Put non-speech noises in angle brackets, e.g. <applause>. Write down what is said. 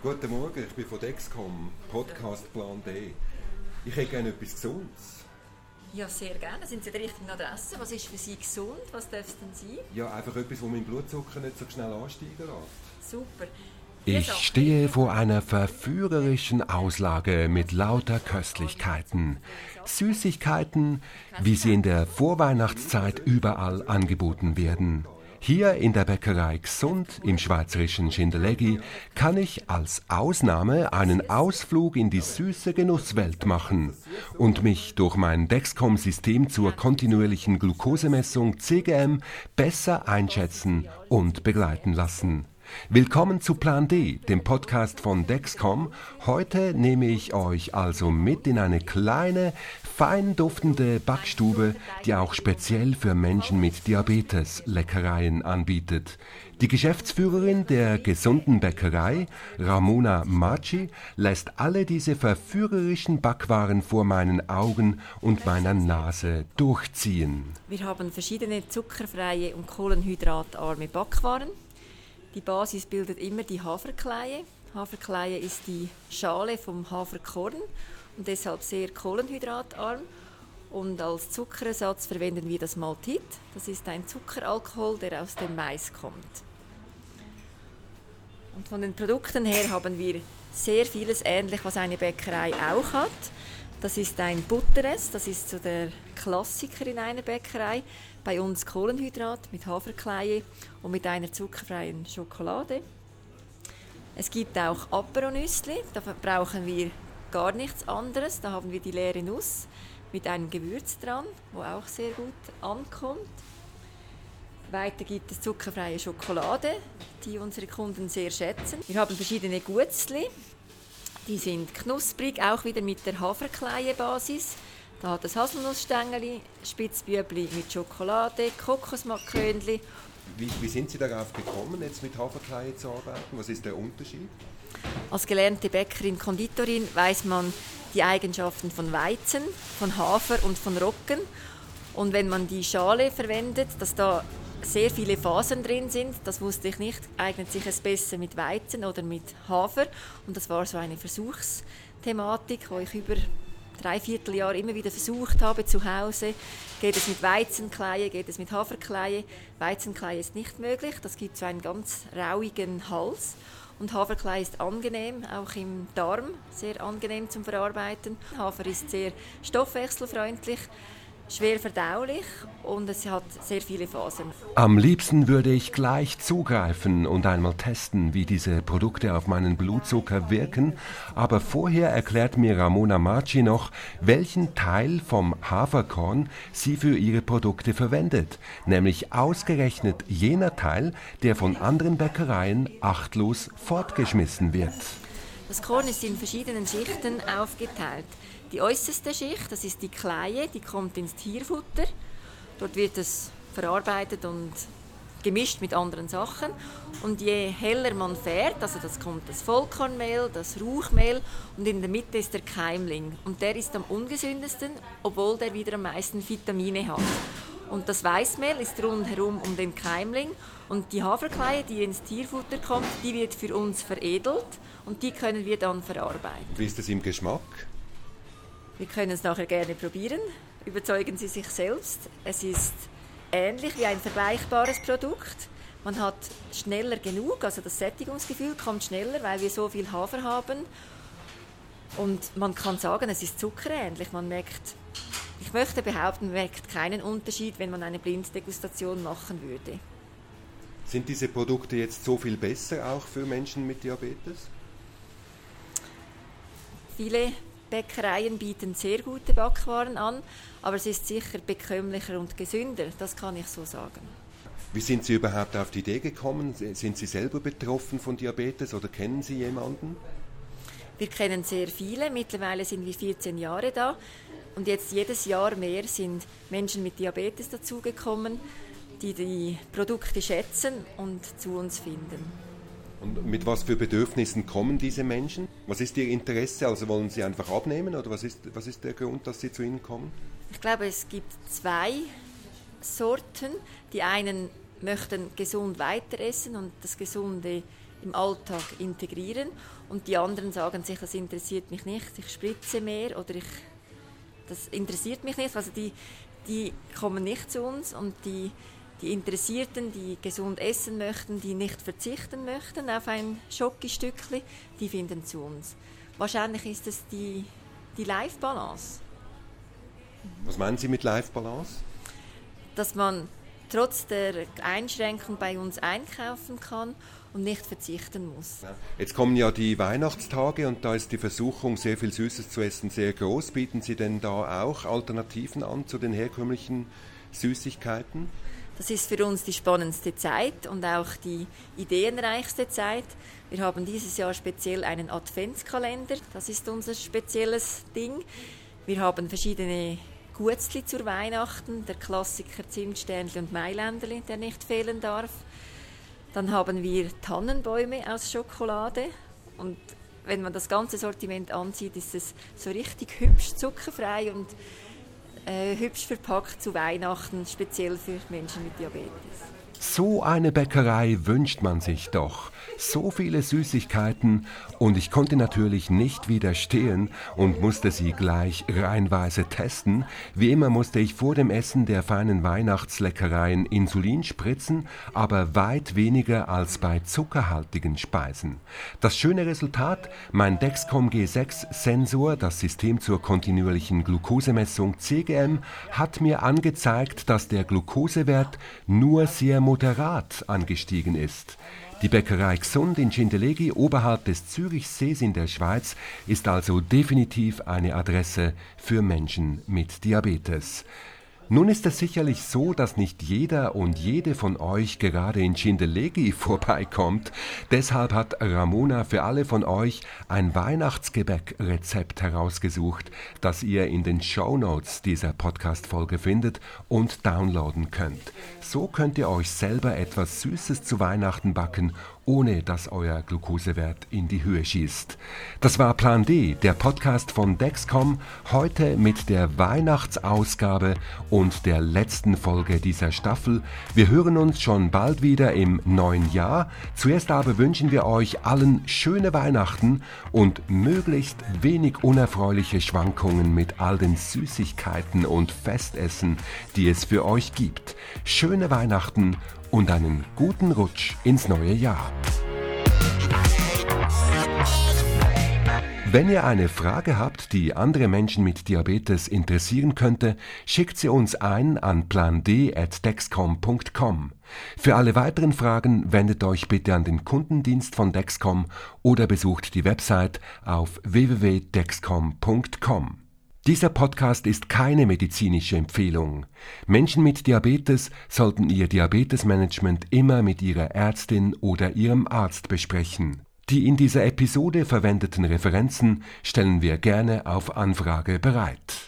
Guten Morgen, ich bin von Dexcom, Podcast Plan D. Ich hätte gerne etwas Gesundes. Ja, sehr gerne. Sind Sie an der richtigen Adresse? Was ist für Sie gesund? Was darf es denn sein? Ja, einfach etwas, das meinen Blutzucker nicht so schnell ansteigen lässt. Super. Ich stehe vor einer verführerischen Auslage mit lauter Köstlichkeiten. Süßigkeiten, wie sie in der Vorweihnachtszeit überall angeboten werden. Hier in der Bäckerei Gesund im schweizerischen Schindeleggi kann ich als Ausnahme einen Ausflug in die süße Genusswelt machen und mich durch mein Dexcom-System zur kontinuierlichen Glukosemessung CGM besser einschätzen und begleiten lassen. Willkommen zu Plan D, dem Podcast von Dexcom. Heute nehme ich euch also mit in eine kleine, fein duftende Backstube, die auch speziell für Menschen mit Diabetes Leckereien anbietet. Die Geschäftsführerin der gesunden Bäckerei, Ramona Maci, lässt alle diese verführerischen Backwaren vor meinen Augen und meiner Nase durchziehen. Wir haben verschiedene zuckerfreie und kohlenhydratarme Backwaren. Die Basis bildet immer die Haferkleie. Haferkleie ist die Schale vom Haferkorn und deshalb sehr kohlenhydratarm. Und als Zuckerersatz verwenden wir das Maltit. Das ist ein Zuckeralkohol, der aus dem Mais kommt. Und von den Produkten her haben wir sehr vieles ähnlich, was eine Bäckerei auch hat. Das ist ein Butteres, das ist so der Klassiker in einer Bäckerei. Bei uns Kohlenhydrat mit Haferkleie und mit einer zuckerfreien Schokolade. Es gibt auch Aperonüssli, da brauchen wir gar nichts anderes. Da haben wir die leere Nuss mit einem Gewürz dran, wo auch sehr gut ankommt. Weiter gibt es zuckerfreie Schokolade, die unsere Kunden sehr schätzen. Wir haben verschiedene Gutzli, die sind knusprig, auch wieder mit der Haferkleie-Basis. Da hat es Haselnussstängeli, Spitzbübli mit Schokolade, Kokosmakrönli. Wie, wie sind Sie darauf gekommen, jetzt mit Haferkleie zu arbeiten? Was ist der Unterschied? Als gelernte Bäckerin, Konditorin weiß man die Eigenschaften von Weizen, von Hafer und von Roggen. Und wenn man die Schale verwendet, dass da sehr viele Fasern drin sind. Das wusste ich nicht. Eignet sich es besser mit Weizen oder mit Hafer? Und das war so eine Versuchsthematik, wo ich über drei Vierteljahr immer wieder versucht habe zu Hause. Geht es mit Weizenkleie, geht es mit Haferkleie? Weizenkleie ist nicht möglich. Das gibt so einen ganz rauigen Hals. Und Haferkleie ist angenehm, auch im Darm sehr angenehm zum Verarbeiten. Hafer ist sehr stoffwechselfreundlich schwer verdaulich und es hat sehr viele Fasern. Am liebsten würde ich gleich zugreifen und einmal testen, wie diese Produkte auf meinen Blutzucker wirken, aber vorher erklärt mir Ramona Marci noch, welchen Teil vom Haferkorn sie für ihre Produkte verwendet, nämlich ausgerechnet jener Teil, der von anderen Bäckereien achtlos fortgeschmissen wird. Das Korn ist in verschiedenen Schichten aufgeteilt. Die äußerste Schicht, das ist die Kleie, die kommt ins Tierfutter. Dort wird es verarbeitet und gemischt mit anderen Sachen. Und je heller man fährt, also das kommt das Vollkornmehl, das Ruchmehl und in der Mitte ist der Keimling. Und der ist am ungesündesten, obwohl der wieder am meisten Vitamine hat. Und das Weißmehl ist rundherum um den Keimling. Und die Haferkleie, die ins Tierfutter kommt, die wird für uns veredelt und die können wir dann verarbeiten. Wie ist das im Geschmack? Wir können es nachher gerne probieren. Überzeugen Sie sich selbst. Es ist ähnlich wie ein vergleichbares Produkt. Man hat schneller genug, also das Sättigungsgefühl kommt schneller, weil wir so viel Hafer haben. Und man kann sagen, es ist zuckerähnlich. Man merkt, ich möchte behaupten, man merkt keinen Unterschied, wenn man eine Blinddegustation machen würde. Sind diese Produkte jetzt so viel besser auch für Menschen mit Diabetes? Viele Bäckereien bieten sehr gute Backwaren an, aber es ist sicher bekömmlicher und gesünder, das kann ich so sagen. Wie sind Sie überhaupt auf die Idee gekommen? Sind Sie selber betroffen von Diabetes oder kennen Sie jemanden? Wir kennen sehr viele, mittlerweile sind wir 14 Jahre da und jetzt jedes Jahr mehr sind Menschen mit Diabetes dazugekommen, die die Produkte schätzen und zu uns finden. Und mit was für Bedürfnissen kommen diese Menschen? Was ist ihr Interesse? Also wollen sie einfach abnehmen oder was ist, was ist der Grund, dass sie zu Ihnen kommen? Ich glaube, es gibt zwei Sorten. Die einen möchten gesund weiter essen und das Gesunde im Alltag integrieren und die anderen sagen sich, das interessiert mich nicht, ich spritze mehr oder ich, das interessiert mich nicht. Also die, die kommen nicht zu uns und die, die Interessierten, die gesund essen möchten, die nicht verzichten möchten auf ein Schokostückchen, die finden zu uns. Wahrscheinlich ist es die, die Life-Balance. Was meinen Sie mit Life-Balance? Dass man trotz der Einschränkung bei uns einkaufen kann und nicht verzichten muss. Jetzt kommen ja die Weihnachtstage und da ist die Versuchung, sehr viel Süßes zu essen, sehr groß. Bieten Sie denn da auch Alternativen an zu den herkömmlichen Süßigkeiten? Das ist für uns die spannendste Zeit und auch die ideenreichste Zeit. Wir haben dieses Jahr speziell einen Adventskalender, das ist unser spezielles Ding. Wir haben verschiedene Gutzli zur Weihnachten, der Klassiker Zimtsternli und Mailänderli, der nicht fehlen darf. Dann haben wir Tannenbäume aus Schokolade und wenn man das ganze Sortiment ansieht, ist es so richtig hübsch zuckerfrei und äh, hübsch verpackt zu Weihnachten, speziell für Menschen mit Diabetes. So eine Bäckerei wünscht man sich doch so viele Süßigkeiten und ich konnte natürlich nicht widerstehen und musste sie gleich reinweise testen. Wie immer musste ich vor dem Essen der feinen Weihnachtsleckereien Insulin spritzen, aber weit weniger als bei zuckerhaltigen Speisen. Das schöne Resultat, mein Dexcom G6 Sensor, das System zur kontinuierlichen Glukosemessung CGM, hat mir angezeigt, dass der Glukosewert nur sehr moderat angestiegen ist. Die Bäckerei Gesund in Schindellegi oberhalb des Zürichsees in der Schweiz ist also definitiv eine Adresse für Menschen mit Diabetes. Nun ist es sicherlich so, dass nicht jeder und jede von euch gerade in Schindellegi <laughs> vorbeikommt. Deshalb hat Ramona für alle von euch ein Weihnachtsgebäck-Rezept herausgesucht, das ihr in den Show Notes dieser Podcast-Folge findet und downloaden könnt. So könnt ihr euch selber etwas Süßes zu Weihnachten backen ohne dass euer Glukosewert in die Höhe schießt. Das war Plan D, der Podcast von Dexcom, heute mit der Weihnachtsausgabe und der letzten Folge dieser Staffel. Wir hören uns schon bald wieder im neuen Jahr. Zuerst aber wünschen wir euch allen schöne Weihnachten und möglichst wenig unerfreuliche Schwankungen mit all den Süßigkeiten und Festessen, die es für euch gibt. Schöne Weihnachten und einen guten Rutsch ins neue Jahr. Wenn ihr eine Frage habt, die andere Menschen mit Diabetes interessieren könnte, schickt sie uns ein an pland.dexcom.com. Für alle weiteren Fragen wendet euch bitte an den Kundendienst von Dexcom oder besucht die Website auf www.dexcom.com. Dieser Podcast ist keine medizinische Empfehlung. Menschen mit Diabetes sollten ihr Diabetesmanagement immer mit ihrer Ärztin oder ihrem Arzt besprechen. Die in dieser Episode verwendeten Referenzen stellen wir gerne auf Anfrage bereit